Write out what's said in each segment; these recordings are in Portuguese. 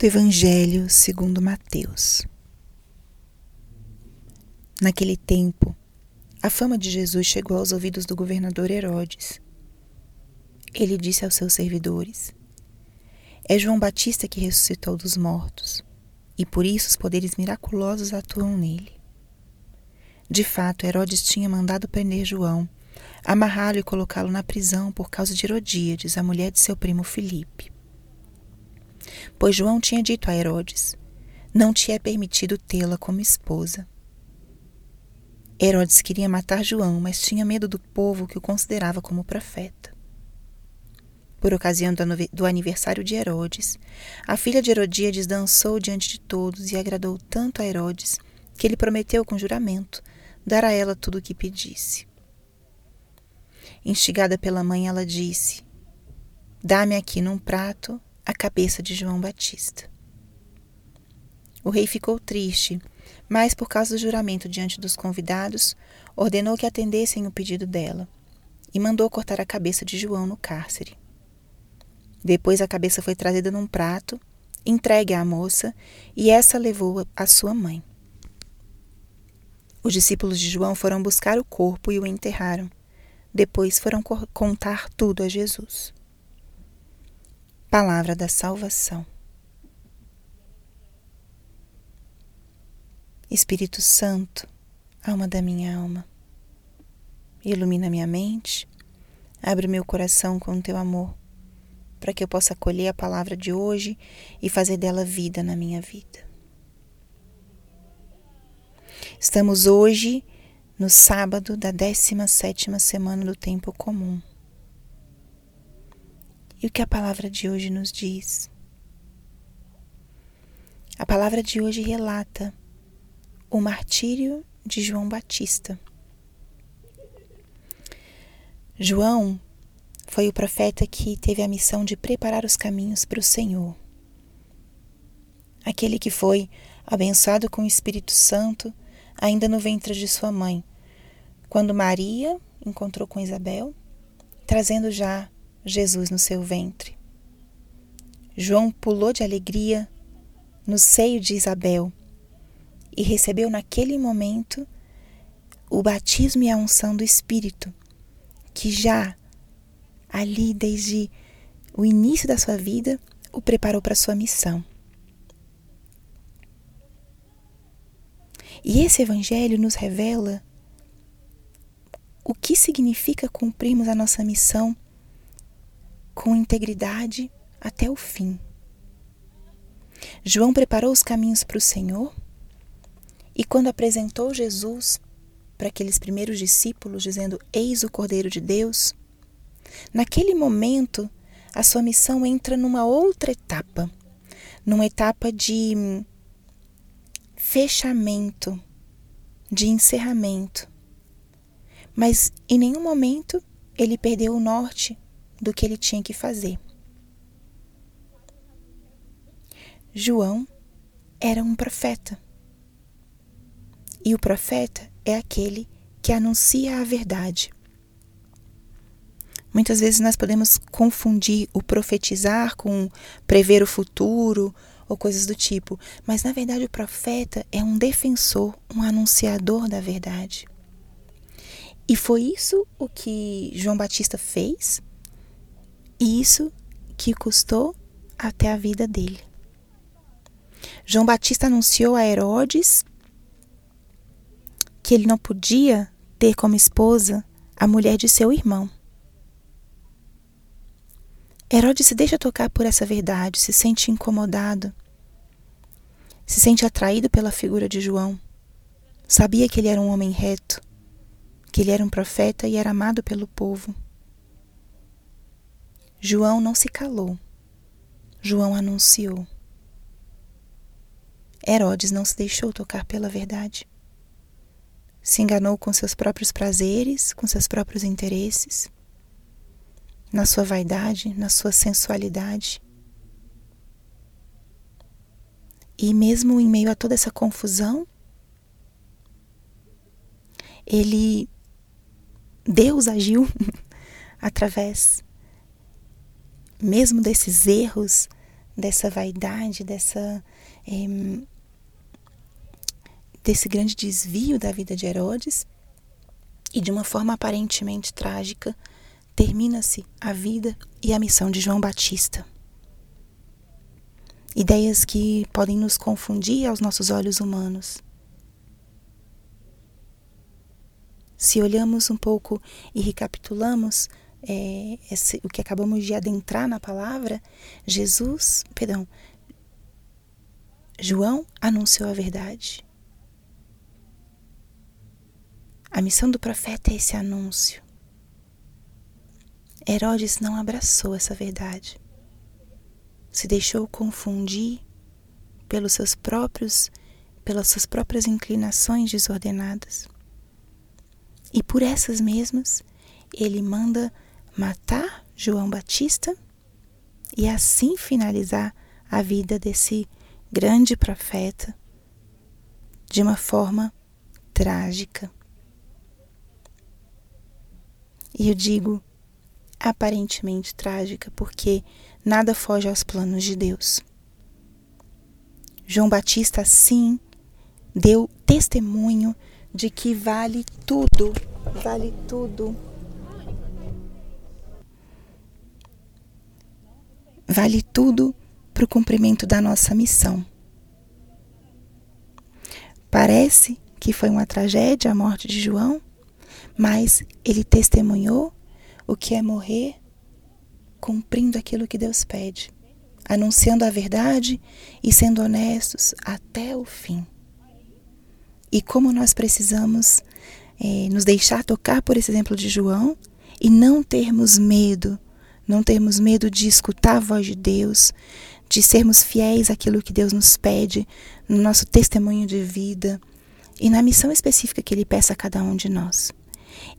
do Evangelho segundo Mateus. Naquele tempo, a fama de Jesus chegou aos ouvidos do governador Herodes. Ele disse aos seus servidores: É João Batista que ressuscitou dos mortos, e por isso os poderes miraculosos atuam nele. De fato, Herodes tinha mandado prender João, amarrá-lo e colocá-lo na prisão por causa de Herodíades, a mulher de seu primo Filipe pois João tinha dito a Herodes: Não te é permitido tê-la como esposa. Herodes queria matar João, mas tinha medo do povo que o considerava como profeta. Por ocasião do aniversário de Herodes, a filha de Herodíades dançou diante de todos e agradou tanto a Herodes que ele prometeu com juramento dar a ela tudo o que pedisse. Instigada pela mãe, ela disse: Dá-me aqui num prato cabeça de João Batista. O rei ficou triste, mas por causa do juramento diante dos convidados, ordenou que atendessem o pedido dela e mandou cortar a cabeça de João no cárcere. Depois a cabeça foi trazida num prato, entregue à moça, e essa levou a sua mãe. Os discípulos de João foram buscar o corpo e o enterraram. Depois foram contar tudo a Jesus. Palavra da Salvação. Espírito Santo, alma da minha alma, ilumina minha mente, abre meu coração com teu amor, para que eu possa acolher a palavra de hoje e fazer dela vida na minha vida. Estamos hoje no sábado da 17ª semana do tempo comum. E o que a palavra de hoje nos diz? A palavra de hoje relata o martírio de João Batista. João foi o profeta que teve a missão de preparar os caminhos para o Senhor. Aquele que foi abençoado com o Espírito Santo ainda no ventre de sua mãe, quando Maria encontrou com Isabel, trazendo já Jesus no seu ventre. João pulou de alegria no seio de Isabel e recebeu naquele momento o batismo e a unção do Espírito, que já ali desde o início da sua vida o preparou para sua missão. E esse evangelho nos revela o que significa cumprirmos a nossa missão com integridade até o fim. João preparou os caminhos para o Senhor e, quando apresentou Jesus para aqueles primeiros discípulos, dizendo: Eis o Cordeiro de Deus, naquele momento a sua missão entra numa outra etapa, numa etapa de fechamento, de encerramento. Mas em nenhum momento ele perdeu o norte do que ele tinha que fazer. João era um profeta. E o profeta é aquele que anuncia a verdade. Muitas vezes nós podemos confundir o profetizar com prever o futuro ou coisas do tipo, mas na verdade o profeta é um defensor, um anunciador da verdade. E foi isso o que João Batista fez isso que custou até a vida dele. João Batista anunciou a Herodes que ele não podia ter como esposa a mulher de seu irmão. Herodes se deixa tocar por essa verdade, se sente incomodado, se sente atraído pela figura de João. Sabia que ele era um homem reto, que ele era um profeta e era amado pelo povo. João não se calou. João anunciou. Herodes não se deixou tocar pela verdade. Se enganou com seus próprios prazeres, com seus próprios interesses, na sua vaidade, na sua sensualidade. E mesmo em meio a toda essa confusão, ele Deus agiu através mesmo desses erros, dessa vaidade, dessa é, desse grande desvio da vida de Herodes e de uma forma aparentemente trágica termina-se a vida e a missão de João Batista. Ideias que podem nos confundir aos nossos olhos humanos. Se olhamos um pouco e recapitulamos é, esse, o que acabamos de adentrar na palavra, Jesus, perdão, João anunciou a verdade. A missão do profeta é esse anúncio. Herodes não abraçou essa verdade. Se deixou confundir pelos seus próprios, pelas suas próprias inclinações desordenadas. E por essas mesmas, ele manda matar João Batista e assim finalizar a vida desse grande profeta de uma forma trágica. E eu digo aparentemente trágica porque nada foge aos planos de Deus. João Batista, sim, deu testemunho de que vale tudo, vale tudo. Vale tudo para o cumprimento da nossa missão. Parece que foi uma tragédia a morte de João, mas ele testemunhou o que é morrer cumprindo aquilo que Deus pede, anunciando a verdade e sendo honestos até o fim. E como nós precisamos é, nos deixar tocar por esse exemplo de João e não termos medo, não termos medo de escutar a voz de Deus, de sermos fiéis àquilo que Deus nos pede no nosso testemunho de vida e na missão específica que Ele peça a cada um de nós.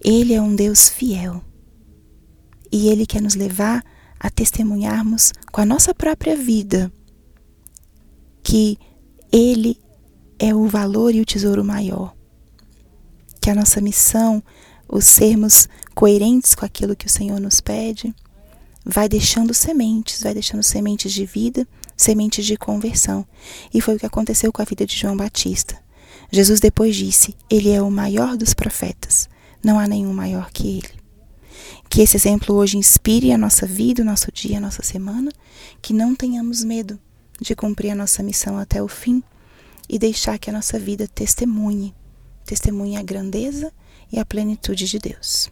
Ele é um Deus fiel. E Ele quer nos levar a testemunharmos com a nossa própria vida que Ele é o valor e o tesouro maior. Que a nossa missão, o sermos coerentes com aquilo que o Senhor nos pede, vai deixando sementes, vai deixando sementes de vida, sementes de conversão. E foi o que aconteceu com a vida de João Batista. Jesus depois disse: Ele é o maior dos profetas. Não há nenhum maior que ele. Que esse exemplo hoje inspire a nossa vida, o nosso dia, a nossa semana, que não tenhamos medo de cumprir a nossa missão até o fim e deixar que a nossa vida testemunhe, testemunhe a grandeza e a plenitude de Deus.